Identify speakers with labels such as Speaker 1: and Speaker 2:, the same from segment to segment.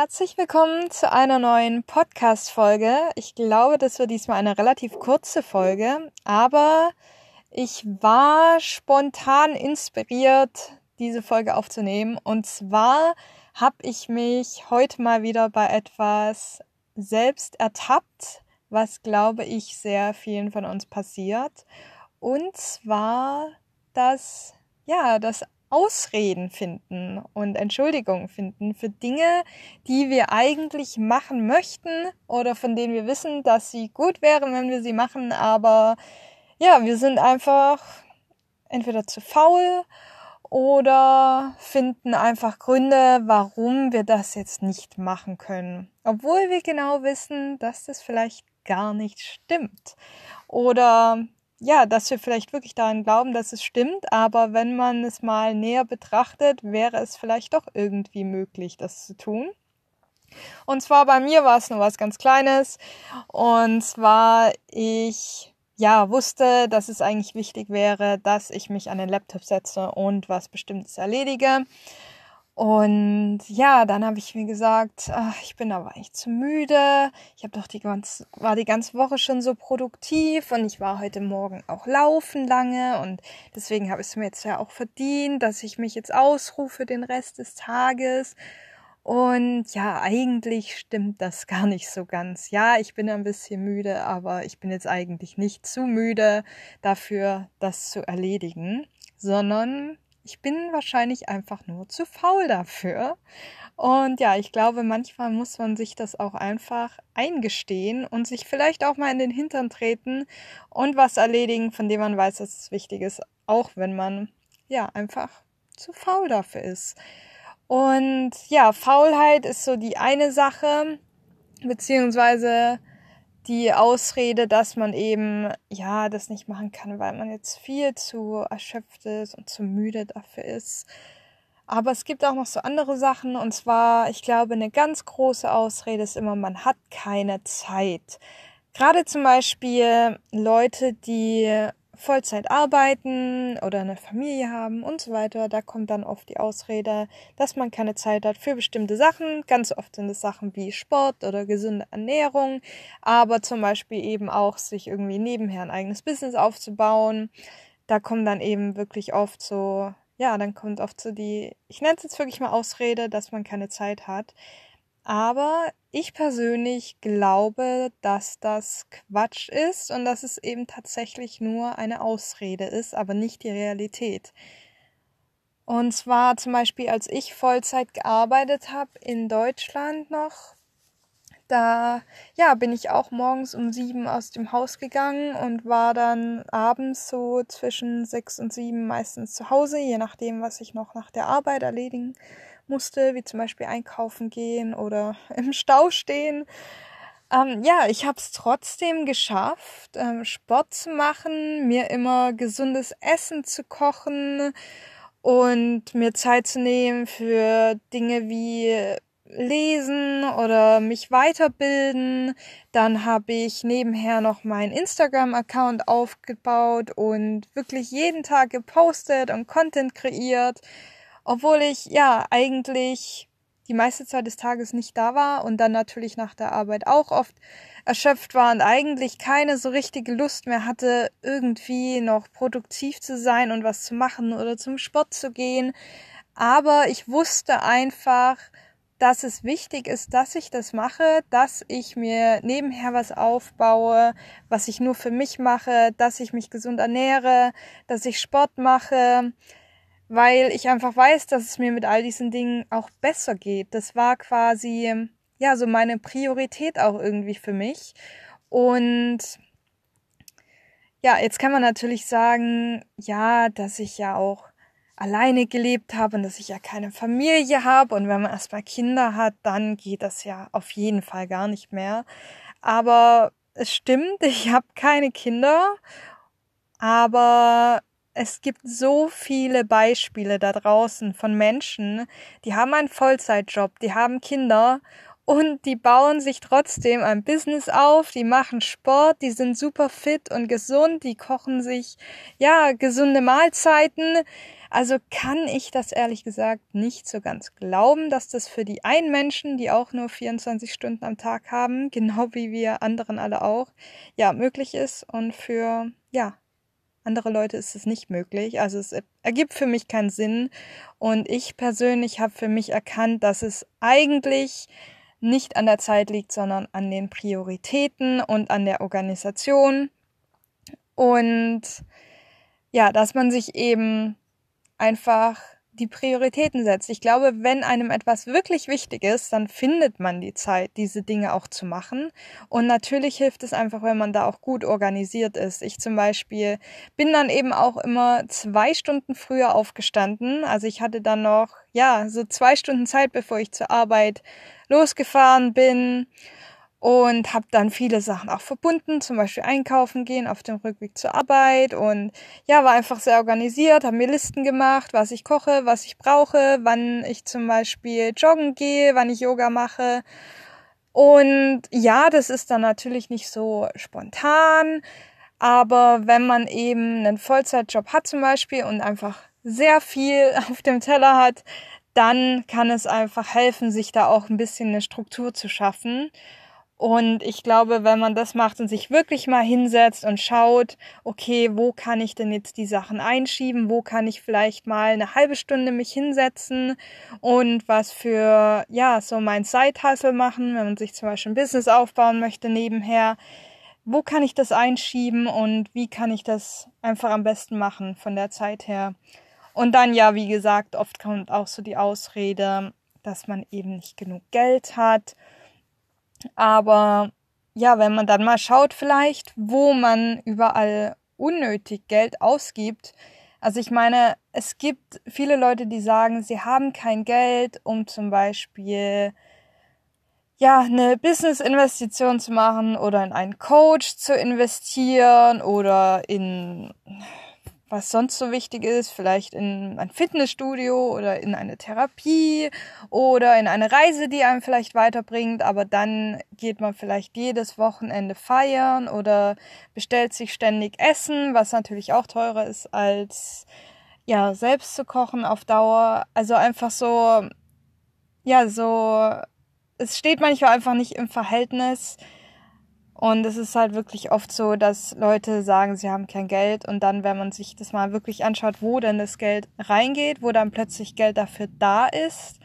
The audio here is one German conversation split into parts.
Speaker 1: Herzlich willkommen zu einer neuen Podcast-Folge. Ich glaube, das wird diesmal eine relativ kurze Folge, aber ich war spontan inspiriert, diese Folge aufzunehmen. Und zwar habe ich mich heute mal wieder bei etwas selbst ertappt, was glaube ich sehr vielen von uns passiert. Und zwar das, ja, das Ausreden finden und Entschuldigungen finden für Dinge, die wir eigentlich machen möchten oder von denen wir wissen, dass sie gut wären, wenn wir sie machen, aber ja, wir sind einfach entweder zu faul oder finden einfach Gründe, warum wir das jetzt nicht machen können, obwohl wir genau wissen, dass das vielleicht gar nicht stimmt. Oder ja, dass wir vielleicht wirklich daran glauben, dass es stimmt, aber wenn man es mal näher betrachtet, wäre es vielleicht doch irgendwie möglich, das zu tun. Und zwar bei mir war es nur was ganz Kleines. Und zwar ich ja wusste, dass es eigentlich wichtig wäre, dass ich mich an den Laptop setze und was Bestimmtes erledige. Und ja, dann habe ich mir gesagt, ach, ich bin aber eigentlich zu müde. Ich habe doch die ganze, war die ganze Woche schon so produktiv und ich war heute Morgen auch laufen lange und deswegen habe ich es mir jetzt ja auch verdient, dass ich mich jetzt ausrufe den Rest des Tages. Und ja, eigentlich stimmt das gar nicht so ganz. Ja, ich bin ein bisschen müde, aber ich bin jetzt eigentlich nicht zu müde dafür, das zu erledigen, sondern ich bin wahrscheinlich einfach nur zu faul dafür. Und ja, ich glaube, manchmal muss man sich das auch einfach eingestehen und sich vielleicht auch mal in den Hintern treten und was erledigen, von dem man weiß, dass es wichtig ist, auch wenn man ja einfach zu faul dafür ist. Und ja, Faulheit ist so die eine Sache, beziehungsweise die Ausrede, dass man eben ja das nicht machen kann, weil man jetzt viel zu erschöpft ist und zu müde dafür ist. Aber es gibt auch noch so andere Sachen und zwar, ich glaube, eine ganz große Ausrede ist immer, man hat keine Zeit. Gerade zum Beispiel Leute, die Vollzeit arbeiten oder eine Familie haben und so weiter, da kommt dann oft die Ausrede, dass man keine Zeit hat für bestimmte Sachen. Ganz oft sind es Sachen wie Sport oder gesunde Ernährung, aber zum Beispiel eben auch sich irgendwie nebenher ein eigenes Business aufzubauen. Da kommen dann eben wirklich oft so, ja, dann kommt oft so die, ich nenne es jetzt wirklich mal Ausrede, dass man keine Zeit hat. Aber ich persönlich glaube, dass das Quatsch ist und dass es eben tatsächlich nur eine Ausrede ist, aber nicht die Realität. Und zwar zum Beispiel, als ich Vollzeit gearbeitet habe in Deutschland noch, da ja bin ich auch morgens um sieben aus dem Haus gegangen und war dann abends so zwischen sechs und sieben meistens zu Hause, je nachdem, was ich noch nach der Arbeit erledigen musste, wie zum Beispiel einkaufen gehen oder im Stau stehen. Ähm, ja, ich habe es trotzdem geschafft, ähm, Sport zu machen, mir immer gesundes Essen zu kochen und mir Zeit zu nehmen für Dinge wie lesen oder mich weiterbilden. Dann habe ich nebenher noch meinen Instagram-Account aufgebaut und wirklich jeden Tag gepostet und Content kreiert obwohl ich ja eigentlich die meiste Zeit des Tages nicht da war und dann natürlich nach der Arbeit auch oft erschöpft war und eigentlich keine so richtige Lust mehr hatte, irgendwie noch produktiv zu sein und was zu machen oder zum Sport zu gehen. Aber ich wusste einfach, dass es wichtig ist, dass ich das mache, dass ich mir nebenher was aufbaue, was ich nur für mich mache, dass ich mich gesund ernähre, dass ich Sport mache, weil ich einfach weiß, dass es mir mit all diesen Dingen auch besser geht. Das war quasi, ja, so meine Priorität auch irgendwie für mich. Und ja, jetzt kann man natürlich sagen, ja, dass ich ja auch alleine gelebt habe und dass ich ja keine Familie habe. Und wenn man erstmal Kinder hat, dann geht das ja auf jeden Fall gar nicht mehr. Aber es stimmt, ich habe keine Kinder. Aber es gibt so viele Beispiele da draußen von Menschen, die haben einen Vollzeitjob, die haben Kinder und die bauen sich trotzdem ein Business auf, die machen Sport, die sind super fit und gesund, die kochen sich ja gesunde Mahlzeiten. Also kann ich das ehrlich gesagt nicht so ganz glauben, dass das für die einen Menschen, die auch nur 24 Stunden am Tag haben, genau wie wir anderen alle auch, ja, möglich ist und für, ja, andere Leute ist es nicht möglich. Also es ergibt für mich keinen Sinn. Und ich persönlich habe für mich erkannt, dass es eigentlich nicht an der Zeit liegt, sondern an den Prioritäten und an der Organisation. Und ja, dass man sich eben einfach die Prioritäten setzt. Ich glaube, wenn einem etwas wirklich wichtig ist, dann findet man die Zeit, diese Dinge auch zu machen. Und natürlich hilft es einfach, wenn man da auch gut organisiert ist. Ich zum Beispiel bin dann eben auch immer zwei Stunden früher aufgestanden. Also ich hatte dann noch, ja, so zwei Stunden Zeit, bevor ich zur Arbeit losgefahren bin und habe dann viele Sachen auch verbunden, zum Beispiel einkaufen gehen auf dem Rückweg zur Arbeit und ja, war einfach sehr organisiert, habe mir Listen gemacht, was ich koche, was ich brauche, wann ich zum Beispiel joggen gehe, wann ich Yoga mache. Und ja, das ist dann natürlich nicht so spontan, aber wenn man eben einen Vollzeitjob hat zum Beispiel und einfach sehr viel auf dem Teller hat, dann kann es einfach helfen, sich da auch ein bisschen eine Struktur zu schaffen. Und ich glaube, wenn man das macht und sich wirklich mal hinsetzt und schaut, okay, wo kann ich denn jetzt die Sachen einschieben? Wo kann ich vielleicht mal eine halbe Stunde mich hinsetzen und was für, ja, so mein Side-Hustle machen, wenn man sich zum Beispiel ein Business aufbauen möchte nebenher. Wo kann ich das einschieben und wie kann ich das einfach am besten machen von der Zeit her? Und dann ja, wie gesagt, oft kommt auch so die Ausrede, dass man eben nicht genug Geld hat aber ja, wenn man dann mal schaut vielleicht, wo man überall unnötig Geld ausgibt. Also ich meine, es gibt viele Leute, die sagen, sie haben kein Geld, um zum Beispiel ja, eine Business-Investition zu machen oder in einen Coach zu investieren oder in was sonst so wichtig ist, vielleicht in ein Fitnessstudio oder in eine Therapie oder in eine Reise, die einem vielleicht weiterbringt, aber dann geht man vielleicht jedes Wochenende feiern oder bestellt sich ständig Essen, was natürlich auch teurer ist als ja, selbst zu kochen auf Dauer. Also einfach so ja, so es steht manchmal einfach nicht im Verhältnis und es ist halt wirklich oft so, dass Leute sagen, sie haben kein Geld. Und dann, wenn man sich das mal wirklich anschaut, wo denn das Geld reingeht, wo dann plötzlich Geld dafür da ist,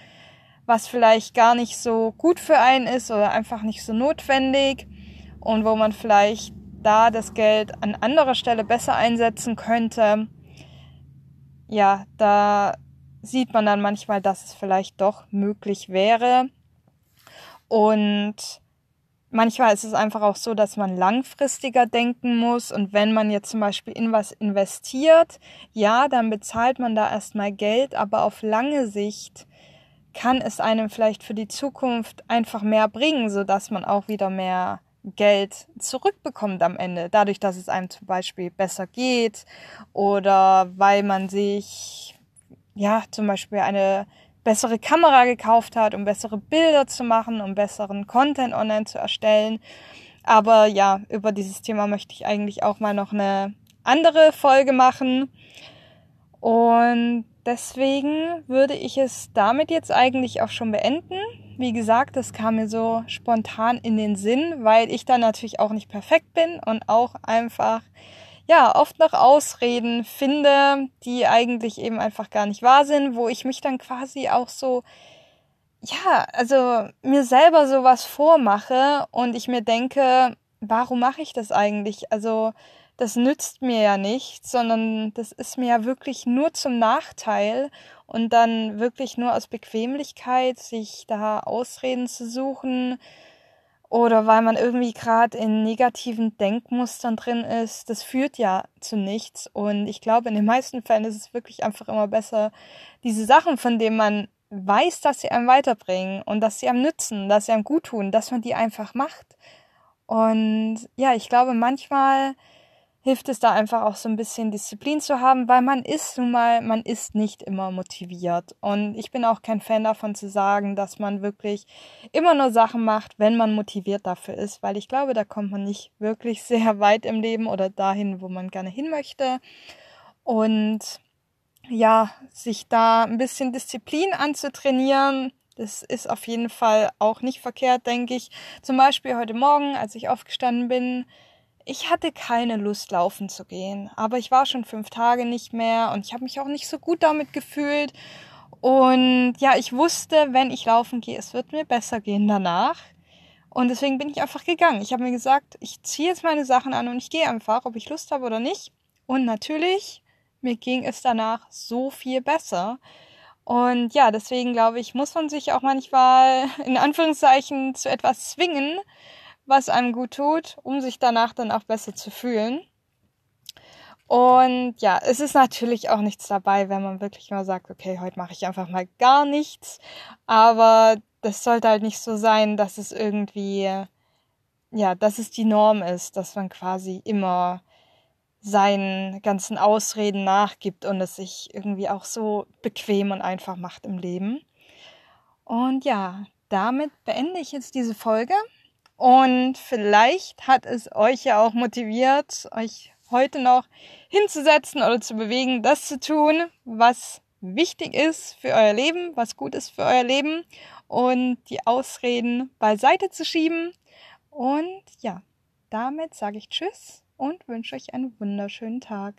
Speaker 1: was vielleicht gar nicht so gut für einen ist oder einfach nicht so notwendig. Und wo man vielleicht da das Geld an anderer Stelle besser einsetzen könnte, ja, da sieht man dann manchmal, dass es vielleicht doch möglich wäre. Und manchmal ist es einfach auch so, dass man langfristiger denken muss. Und wenn man jetzt zum Beispiel in was investiert, ja, dann bezahlt man da erstmal Geld, aber auf lange Sicht kann es einem vielleicht für die Zukunft einfach mehr bringen, so dass man auch wieder mehr Geld zurückbekommt am Ende, dadurch, dass es einem zum Beispiel besser geht oder weil man sich ja zum Beispiel eine bessere Kamera gekauft hat, um bessere Bilder zu machen, um besseren Content online zu erstellen. Aber ja, über dieses Thema möchte ich eigentlich auch mal noch eine andere Folge machen. Und deswegen würde ich es damit jetzt eigentlich auch schon beenden. Wie gesagt, das kam mir so spontan in den Sinn, weil ich da natürlich auch nicht perfekt bin und auch einfach ja, oft noch Ausreden finde, die eigentlich eben einfach gar nicht wahr sind, wo ich mich dann quasi auch so, ja, also mir selber sowas vormache und ich mir denke, warum mache ich das eigentlich? Also, das nützt mir ja nichts, sondern das ist mir ja wirklich nur zum Nachteil und dann wirklich nur aus Bequemlichkeit sich da Ausreden zu suchen, oder weil man irgendwie gerade in negativen Denkmustern drin ist, das führt ja zu nichts. Und ich glaube, in den meisten Fällen ist es wirklich einfach immer besser, diese Sachen, von denen man weiß, dass sie einem weiterbringen und dass sie einem nützen, dass sie einem gut tun, dass man die einfach macht. Und ja, ich glaube, manchmal hilft es da einfach auch so ein bisschen Disziplin zu haben, weil man ist nun mal, man ist nicht immer motiviert. Und ich bin auch kein Fan davon zu sagen, dass man wirklich immer nur Sachen macht, wenn man motiviert dafür ist, weil ich glaube, da kommt man nicht wirklich sehr weit im Leben oder dahin, wo man gerne hin möchte. Und ja, sich da ein bisschen Disziplin anzutrainieren, das ist auf jeden Fall auch nicht verkehrt, denke ich. Zum Beispiel heute Morgen, als ich aufgestanden bin, ich hatte keine Lust, laufen zu gehen, aber ich war schon fünf Tage nicht mehr und ich habe mich auch nicht so gut damit gefühlt. Und ja, ich wusste, wenn ich laufen gehe, es wird mir besser gehen danach. Und deswegen bin ich einfach gegangen. Ich habe mir gesagt, ich ziehe jetzt meine Sachen an und ich gehe einfach, ob ich Lust habe oder nicht. Und natürlich, mir ging es danach so viel besser. Und ja, deswegen glaube ich, muss man sich auch manchmal in Anführungszeichen zu etwas zwingen, was einem gut tut, um sich danach dann auch besser zu fühlen. Und ja, es ist natürlich auch nichts dabei, wenn man wirklich mal sagt, okay, heute mache ich einfach mal gar nichts. Aber das sollte halt nicht so sein, dass es irgendwie, ja, dass es die Norm ist, dass man quasi immer seinen ganzen Ausreden nachgibt und es sich irgendwie auch so bequem und einfach macht im Leben. Und ja, damit beende ich jetzt diese Folge. Und vielleicht hat es euch ja auch motiviert, euch heute noch hinzusetzen oder zu bewegen, das zu tun, was wichtig ist für euer Leben, was gut ist für euer Leben und die Ausreden beiseite zu schieben. Und ja, damit sage ich Tschüss und wünsche euch einen wunderschönen Tag.